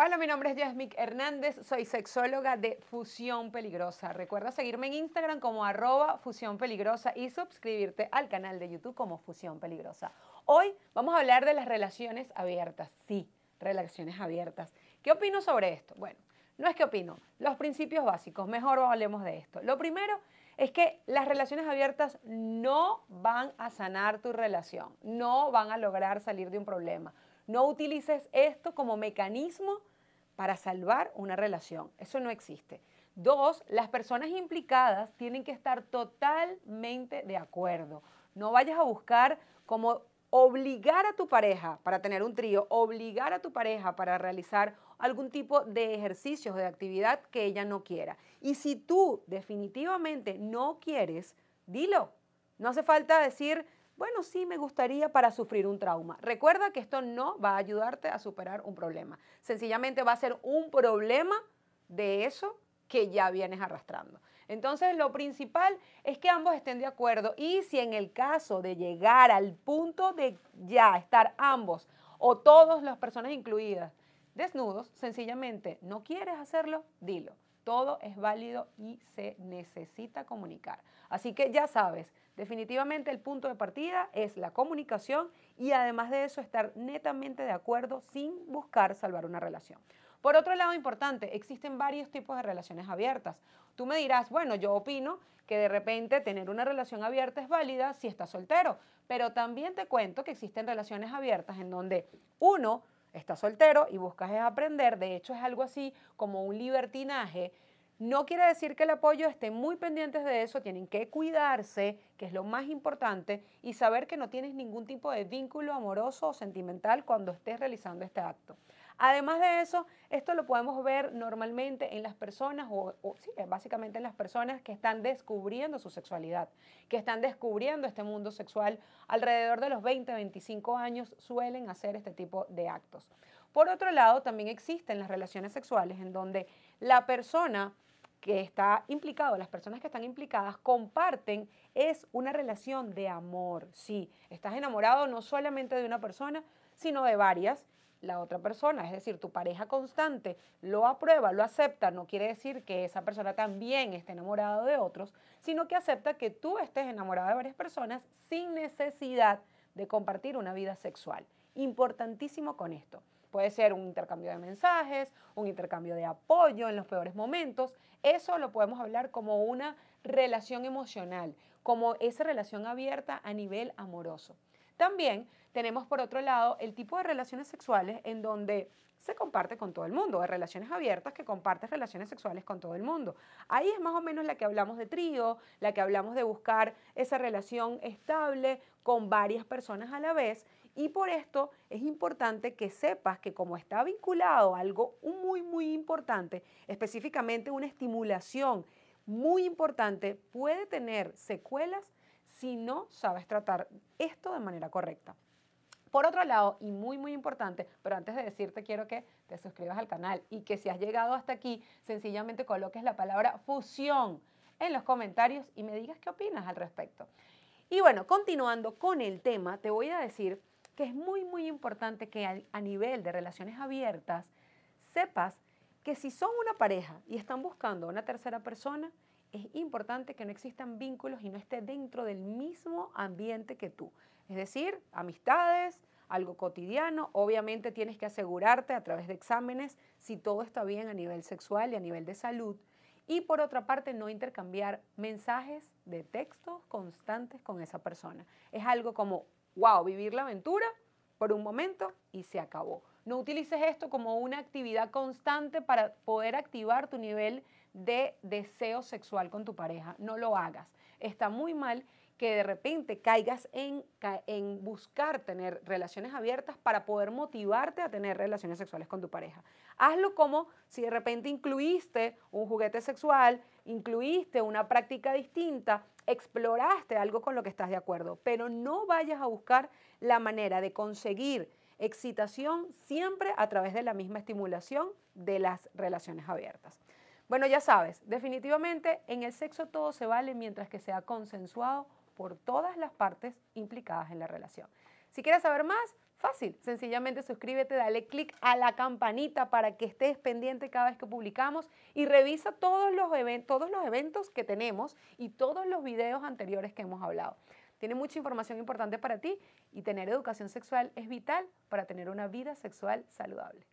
Hola, mi nombre es Yasmik Hernández, soy sexóloga de Fusión Peligrosa. Recuerda seguirme en Instagram como arroba Fusión Peligrosa y suscribirte al canal de YouTube como Fusión Peligrosa. Hoy vamos a hablar de las relaciones abiertas. Sí, relaciones abiertas. ¿Qué opino sobre esto? Bueno, no es que opino, los principios básicos, mejor hablemos de esto. Lo primero es que las relaciones abiertas no van a sanar tu relación, no van a lograr salir de un problema. No utilices esto como mecanismo para salvar una relación. Eso no existe. Dos, las personas implicadas tienen que estar totalmente de acuerdo. No vayas a buscar como obligar a tu pareja para tener un trío, obligar a tu pareja para realizar algún tipo de ejercicios, de actividad que ella no quiera. Y si tú definitivamente no quieres, dilo. No hace falta decir, bueno, sí me gustaría para sufrir un trauma. Recuerda que esto no va a ayudarte a superar un problema. Sencillamente va a ser un problema de eso que ya vienes arrastrando. Entonces, lo principal es que ambos estén de acuerdo y si en el caso de llegar al punto de ya estar ambos o todas las personas incluidas desnudos, sencillamente no quieres hacerlo, dilo. Todo es válido y se necesita comunicar. Así que ya sabes, definitivamente el punto de partida es la comunicación y además de eso estar netamente de acuerdo sin buscar salvar una relación. Por otro lado, importante, existen varios tipos de relaciones abiertas. Tú me dirás, bueno, yo opino que de repente tener una relación abierta es válida si estás soltero, pero también te cuento que existen relaciones abiertas en donde uno estás soltero y buscas aprender, de hecho es algo así como un libertinaje, no quiere decir que el apoyo esté muy pendientes de eso, tienen que cuidarse, que es lo más importante, y saber que no tienes ningún tipo de vínculo amoroso o sentimental cuando estés realizando este acto. Además de eso, esto lo podemos ver normalmente en las personas, o, sí, básicamente en las personas que están descubriendo su sexualidad, que están descubriendo este mundo sexual alrededor de los 20, 25 años, suelen hacer este tipo de actos. Por otro lado, también existen las relaciones sexuales en donde la persona que está implicado, las personas que están implicadas comparten es una relación de amor. Sí, estás enamorado no solamente de una persona, sino de varias la otra persona, es decir, tu pareja constante lo aprueba, lo acepta, no quiere decir que esa persona también esté enamorada de otros, sino que acepta que tú estés enamorada de varias personas sin necesidad de compartir una vida sexual. Importantísimo con esto. Puede ser un intercambio de mensajes, un intercambio de apoyo en los peores momentos. Eso lo podemos hablar como una relación emocional, como esa relación abierta a nivel amoroso. También tenemos por otro lado el tipo de relaciones sexuales en donde se comparte con todo el mundo, de relaciones abiertas que compartes relaciones sexuales con todo el mundo. Ahí es más o menos la que hablamos de trío, la que hablamos de buscar esa relación estable con varias personas a la vez y por esto es importante que sepas que como está vinculado a algo muy, muy importante, específicamente una estimulación muy importante, puede tener secuelas si no sabes tratar esto de manera correcta. Por otro lado, y muy, muy importante, pero antes de decirte, quiero que te suscribas al canal y que si has llegado hasta aquí, sencillamente coloques la palabra fusión en los comentarios y me digas qué opinas al respecto. Y bueno, continuando con el tema, te voy a decir que es muy, muy importante que a nivel de relaciones abiertas sepas que si son una pareja y están buscando una tercera persona, es importante que no existan vínculos y no esté dentro del mismo ambiente que tú. Es decir, amistades, algo cotidiano. Obviamente tienes que asegurarte a través de exámenes si todo está bien a nivel sexual y a nivel de salud. Y por otra parte, no intercambiar mensajes de texto constantes con esa persona. Es algo como, wow, vivir la aventura por un momento y se acabó. No utilices esto como una actividad constante para poder activar tu nivel de deseo sexual con tu pareja. No lo hagas. Está muy mal que de repente caigas en, en, buscar tener relaciones abiertas para poder motivarte a tener relaciones sexuales con tu pareja. Hazlo como si de repente incluiste un juguete sexual, incluiste una práctica distinta, exploraste algo con lo que estás de acuerdo, pero no vayas a buscar la manera de conseguir excitación siempre a través de la misma estimulación de las relaciones abiertas. Bueno, ya sabes, definitivamente en el sexo todo se vale mientras que sea consensuado por todas las partes implicadas en la relación. Si quieres saber más, Fácil, sencillamente suscríbete, dale click a la campanita para que estés pendiente cada vez que publicamos y revisa todos los, todos los eventos que tenemos y todos los videos anteriores que hemos hablado. Tiene mucha información importante para ti y tener educación sexual es vital para tener una vida sexual saludable.